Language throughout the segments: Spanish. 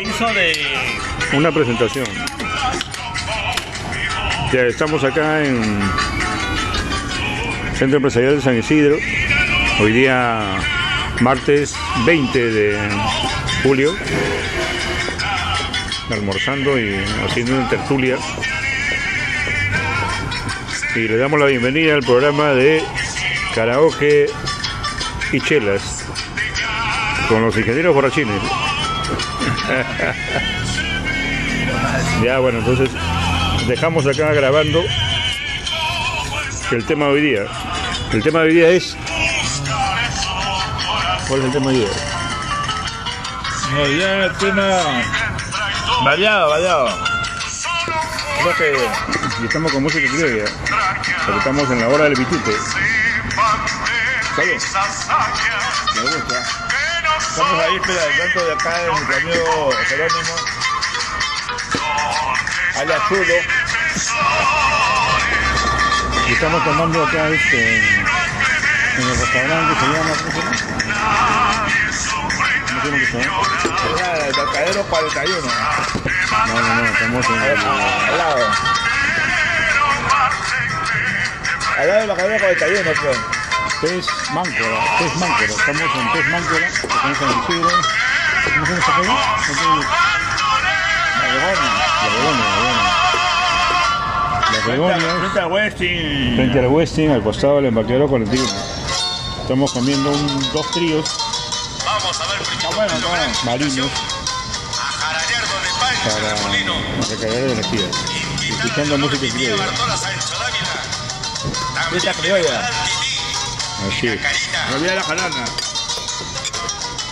Hizo de una presentación. Ya estamos acá en Centro Empresarial de San Isidro. Hoy día martes 20 de julio. Almorzando y haciendo una tertulia. Y le damos la bienvenida al programa de karaoke y chelas con los ingenieros borrachines. ya, bueno, entonces dejamos acá grabando el tema de hoy día. El tema de hoy día es. ¿Cuál es el tema de hoy día? No, ya el tema variado, variado. Creo que y estamos con música criolla, porque estamos en la hora del bituque. ¿Sabes? Me gusta. Estamos ahí, espera, el canto de acá de nuestro amigo Jerónimo. Alias Chulo. Y estamos tomando acá este en el restaurante que se llama ¿cómo se llama? ¿Cómo se llama que se llama? El Tacadero 41. No, no, no, estamos en el, Al lado. Al lado del Tacadero 41, pues. Pez Máncora, Pez Máncora, estamos en Pez Máncora, estamos en San Isidro. ¿Cómo se llama esta? La Begonia. La Begonia, la Begonia. Las Frente al Westin. frente al Westin, al costado del embarcadero colectivo. Estamos comiendo un, dos tríos Vamos a ver primero Está bueno, está bueno. marinos a donde para Remolino. recargar energía. Y escuchando música criolla. Bartola Sancho Dávila. Fiesta criolla. Así es. Olvidé la jarana.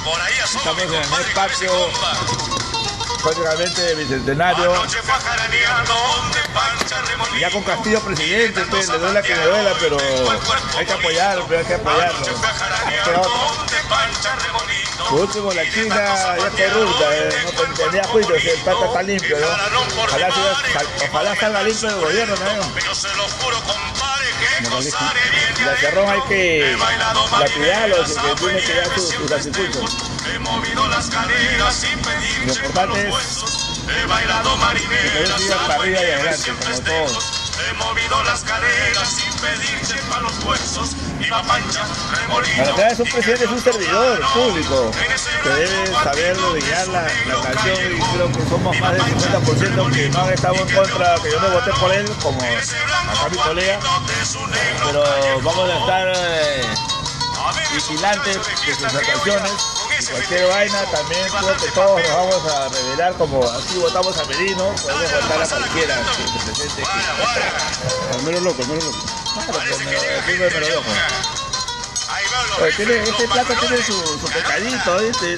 Por ahí asoma Estamos en el Comba. Prácticamente de bicentenario. Ya con Castillo presidente, pues, le duela que le duela, pero hay que apoyarlo, pero hay que apoyarlo. Por último, la China ya es corrupta, eh, no tenía juicio, si el plata está limpio, ¿no? Ojalá, ojalá salga limpio el gobierno, ¿no? La cerrón hay que He bailado lapidarlo, marineras, si que tiene que dar sus, sus Lo importante es que para y adelante, todos. He movido las caderas sin pedir chepa los huesos. Iba pancha, remolino. La verdad es un presidente, es un servidor público que debe saber guiar la, la canción y creo que somos más del 50% que no han estado en contra, que yo no voté por él, como acá mi colega, pero vamos a estar eh, vigilantes de sus actuaciones. Cualquier vaina, también creo que todos nos vamos a revelar como así votamos a Merino, podemos votar a cualquiera que se presente aquí. Al menos loco, al menos loco. Claro, me- me- me- me lo dejo. Ahí veo los Oye, tiene, reflejos este plato tiene su, su pecadito, ¿viste?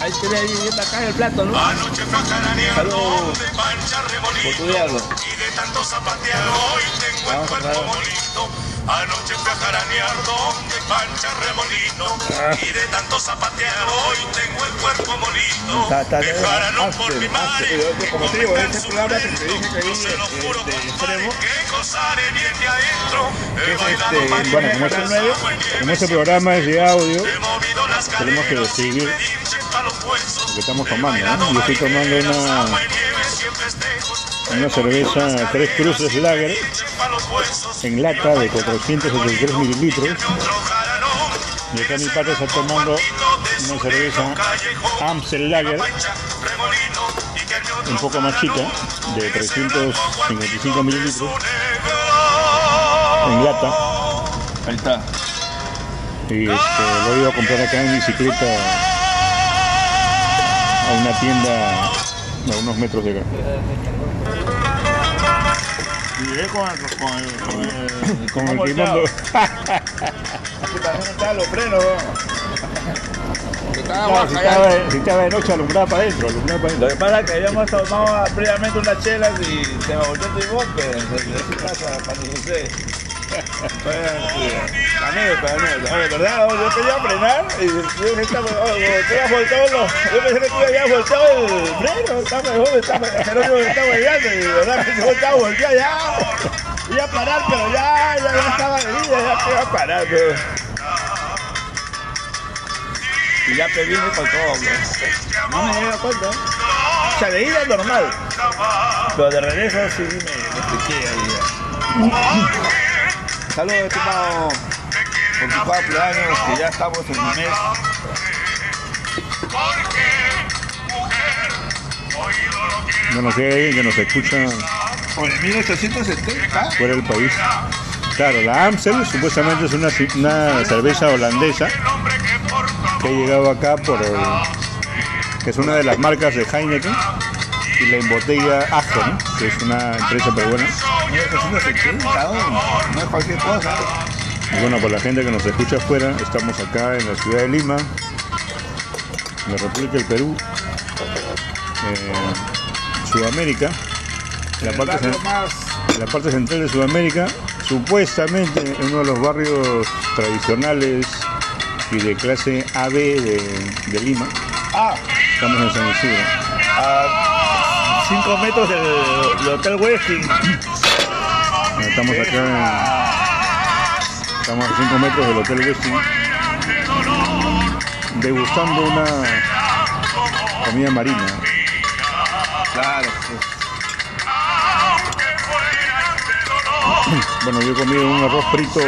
Ahí tiene ahí bien acá el plato, ¿no? Anoche fue a jaranear Salud. donde pancha Por estudiarlo. Y de tanto zapatear hoy el a cuerpo ver. molino. Anoche fui a jaranear donde pancha remolino. Ah. Y de tanto zapatear hoy tengo el cuerpo molino. Jararon hazte, por mi hazte, madre. este su que dije que vi, Yo se lo este, juro, este, compadre, extremo, que gozaré bien de adentro. He que es bailado este, marineras, bueno, como este- este programa es de audio, tenemos que caderas sin decidir pedir chepa los huesos. lo que estamos tomando, ¿no? Yo estoy tomando una, una cerveza Tres Cruces Lager en lata de 473 mililitros. Y acá mi padre está tomando una cerveza Amstel Lager, un poco más chica, de 355 mililitros, en lata. ahí está. Y este, lo iba a comprar acá en bicicleta a una tienda a unos metros de acá. Y llegué con el, con el, con el, Con el timón. Estaban los frenos, ¿no? Estaba si estaba, si estaba de noche alumbraba para adentro, alumbraba para Lo adentro. que pasa es que habíamos tomado previamente unas chelas y se me volvió el timón, pero se pasa cuando sucede. Anécdota. Oye, ¿verdad? Yo quería frenar y yo volteado yo pensé que tú habías volteado el freno, estaba mejor, estaba, Jerónimo me estaba guiando y verdad que yo estaba volteado ya, iba a parar, pero ya, ya, ya estaba vida, ya iba a parar, pero... Y ya con todo, pues. No me dado cuenta. O sea, de ida normal. Pero de regreso sí me, me expliqué ahí. Saludos, estimado. Por tu cumpleaños, que ya estamos en un mes. Si hay alguien que nos escucha Por el 1870. fuera del país. Claro, la Amstel supuestamente es una, una cerveza holandesa que ha llegado acá por el, que es una de las marcas de Heineken y la embotella Aston, que es una empresa peruana. 1870, no, es cualquier cosa. Y bueno, por la gente que nos escucha afuera, estamos acá en la ciudad de Lima, en la República del Perú, eh, Sudamérica, en la, parte, en la parte central de Sudamérica, supuestamente en uno de los barrios tradicionales y de clase AB de, de Lima, Ah, estamos en San Isidro. a 5 metros del, del Hotel Westin. Estamos acá Estamos a 5 metros del Hotel Westin degustando una comida marina. Claro, pues. Bueno, yo he comido un arroz frito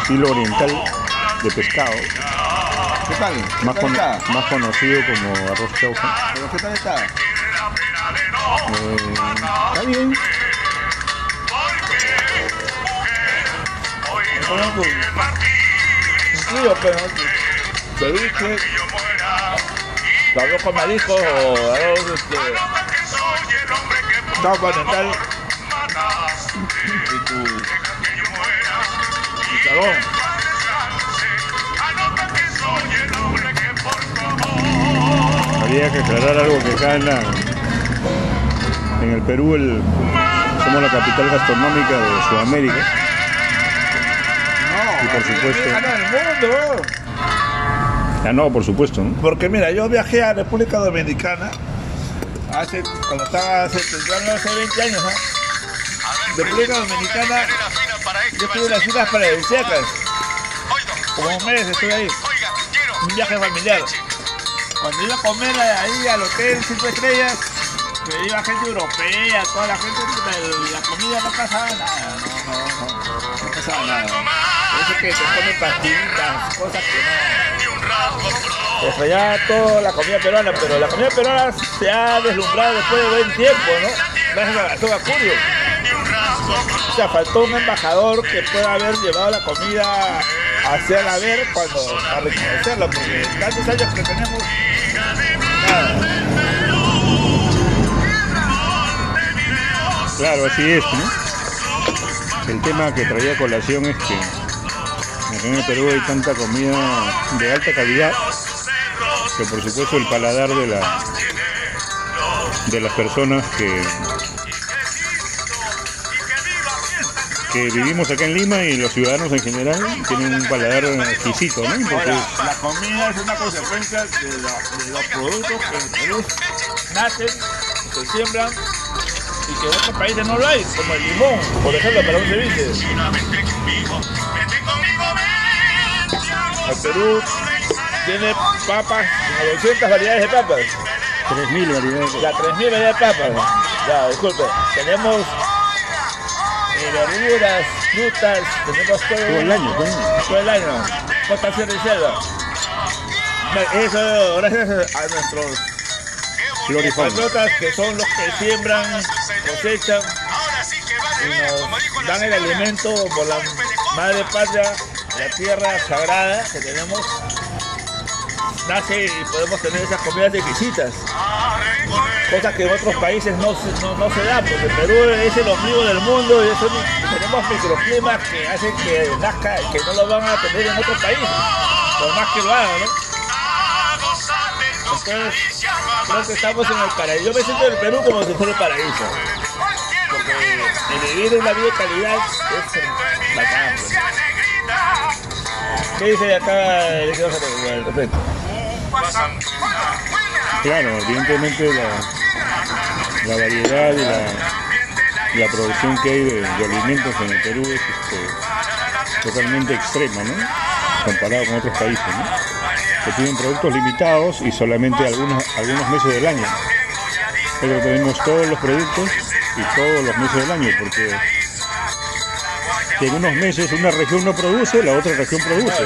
estilo oriental de pescado, ¿Qué tal? ¿Qué más, tal con- más conocido como arroz chaufa. ¿Pero qué tal está? Está bien, Bueno, pues, incluyo, pero ceviche, arroz con mariscos o arroz este, chaufa dental y habría que aclarar algo que acá en, el Perú el- somos la capital gastronómica de Sudamérica. No, Y por supuesto. el mundo. Ah, no, por supuesto, ¿no? Porque mira, yo viajé a República Dominicana hace, cuando estaba hace, hace 20 años, ¿no? República Dominicana, yo estuve en las Islas Paradisíacas, como un mes estuve ahí, un viaje familiar. Cuando iba a comer ahí al hotel 5 estrellas, que iba gente europea, toda la gente, la comida no pasaba nada, no, no, no, no pasaba nada. Eso que se comen pastillitas, cosas que no... Extrañaba toda la comida peruana, pero la comida peruana se ha deslumbrado después de buen tiempo, ¿no? Gracias a Gastón Acurio. O sea, faltó un embajador que pueda haber llevado la comida hacia la ver cuando a reconocerla, porque tantos años que tenemos. Claro, así es, ¿no? El tema que traía colación es que en el Perú hay tanta comida de alta calidad que por supuesto el paladar de la de las personas que que vivimos acá en Lima y los ciudadanos en general tienen un paladar exquisito, ¿no? Entonces, Ahora, la comida es una consecuencia de los productos que en Perú nacen, se siembran y que en otros países no lo hay, como el limón, por ejemplo, para un ceviche. El Perú tiene papas, como 200 variedades de papas. 3.000 variedades. Ya, 3.000 variedades de papas. Ya, disculpe. Tenemos eh, verduras, frutas, tenemos todo. Todo el año, todo el año. Plantación de selva. Eso gracias a nuestros Flora y patriotas que son los que siembran, cosechan y nos dan el alimento por la madre patria, la tierra sagrada que tenemos. Nace y podemos tener esas comidas exquisitas. Cosas que en otros países no, se- no, no se dan, porque Perú es el ombligo del mundo y eso, tenemos microclimas que hacen que nazca, que no lo van a tener en otros países, por más que lo hagan, ¿no? Entonces, creo que estamos en el paraíso. Yo me siento en el Perú como si fuera el paraíso. Porque el vivir una vida de calidad es bacán. ¿Qué dice acá el señor respecto? Claro, evidentemente la, la variedad y la, la producción que hay de, de alimentos en el Perú es este, totalmente extrema, ¿no? Comparado con otros países, ¿no? Se piden productos limitados y solamente algunos, algunos meses del año. Pero tenemos todos los productos y todos los meses del año, porque que en unos meses una región no produce, la otra región produce.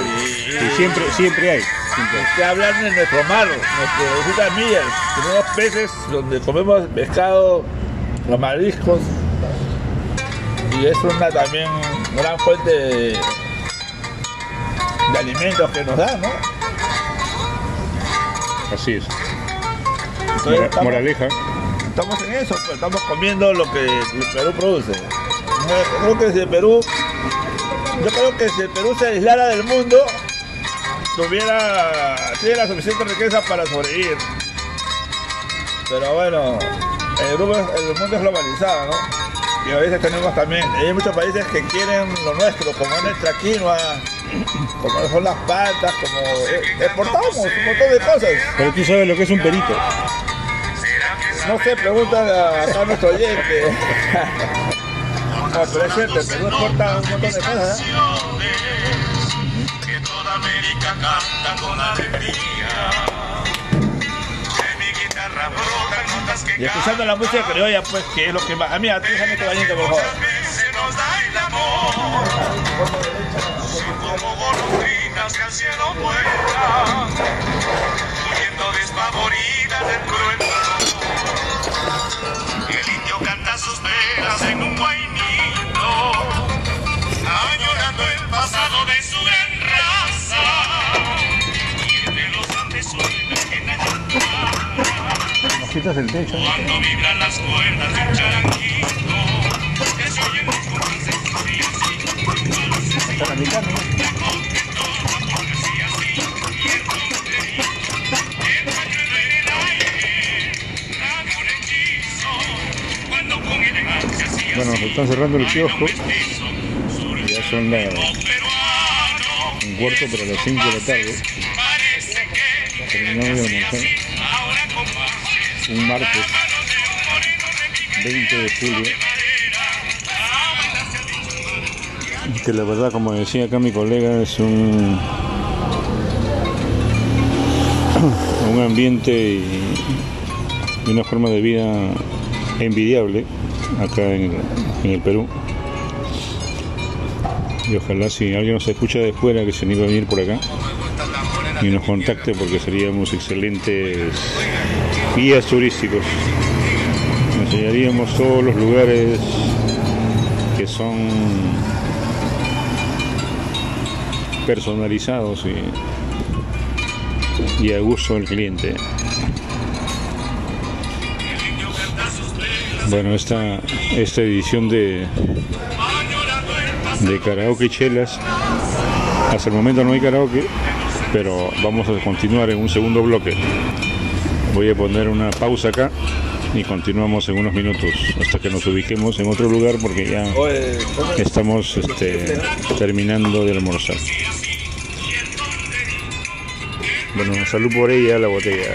Y siempre, siempre hay. Siempre hablan de nuestro mar, nuestro isla millas. Tenemos peces donde comemos pescado, los mariscos. Y es una también gran fuente de, de alimentos que nos da, ¿no? Así es. Entonces, Mora- estamos, moraleja. estamos en eso, pues, estamos comiendo lo que el Perú produce. Yo creo que si el Perú, yo creo que si el Perú se aislara del mundo, tuviera, tuviera suficiente riqueza para sobrevivir. Pero bueno, el, grupo, es- el mundo es globalizado, ¿no? Y a veces tenemos también, hay muchos países que quieren lo nuestro, como es nuestra quinoa, como son las patas, como eh, exportamos un montón de cosas. Pero tú sabes lo que es un perito. No sé, preguntan a, a nuestro oyente. No, pero es cierto, el Perú exporta un montón de cosas. ¿eh? que toda América canta con alegría. De mi guitarra brotan notas que Y escuchando la música criolla, pues, que es lo que más. A mí, a ti, déjame que valiente, por favor. Que al cielo vuelan, huyendo despavoridas del cruel dolor. El indio canta sus penas en un guainito, añorando el pasado de su gran raza. Y entre los Andes suena que el cuando vibran las cuerdas de un cerrando el kiosco. Ya son las un cuarto para las 5 de la tarde. Un martes 20 de julio. Que la verdad, como decía acá mi colega, es un, un ambiente y una forma de vida envidiable acá en, en el Perú. Y ojalá si alguien nos escucha de fuera que se anime a venir por acá y nos contacte porque seríamos excelentes guías turísticos. Enseñaríamos todos los lugares que son personalizados y, y a gusto del cliente. Bueno, esta, esta edición de, de karaoke chelas, hasta el momento no hay karaoke, pero vamos a continuar en un segundo bloque. Voy a poner una pausa acá y continuamos en unos minutos hasta que nos ubiquemos en otro lugar porque ya estamos este, terminando de almorzar. Bueno, salud por ella la botella.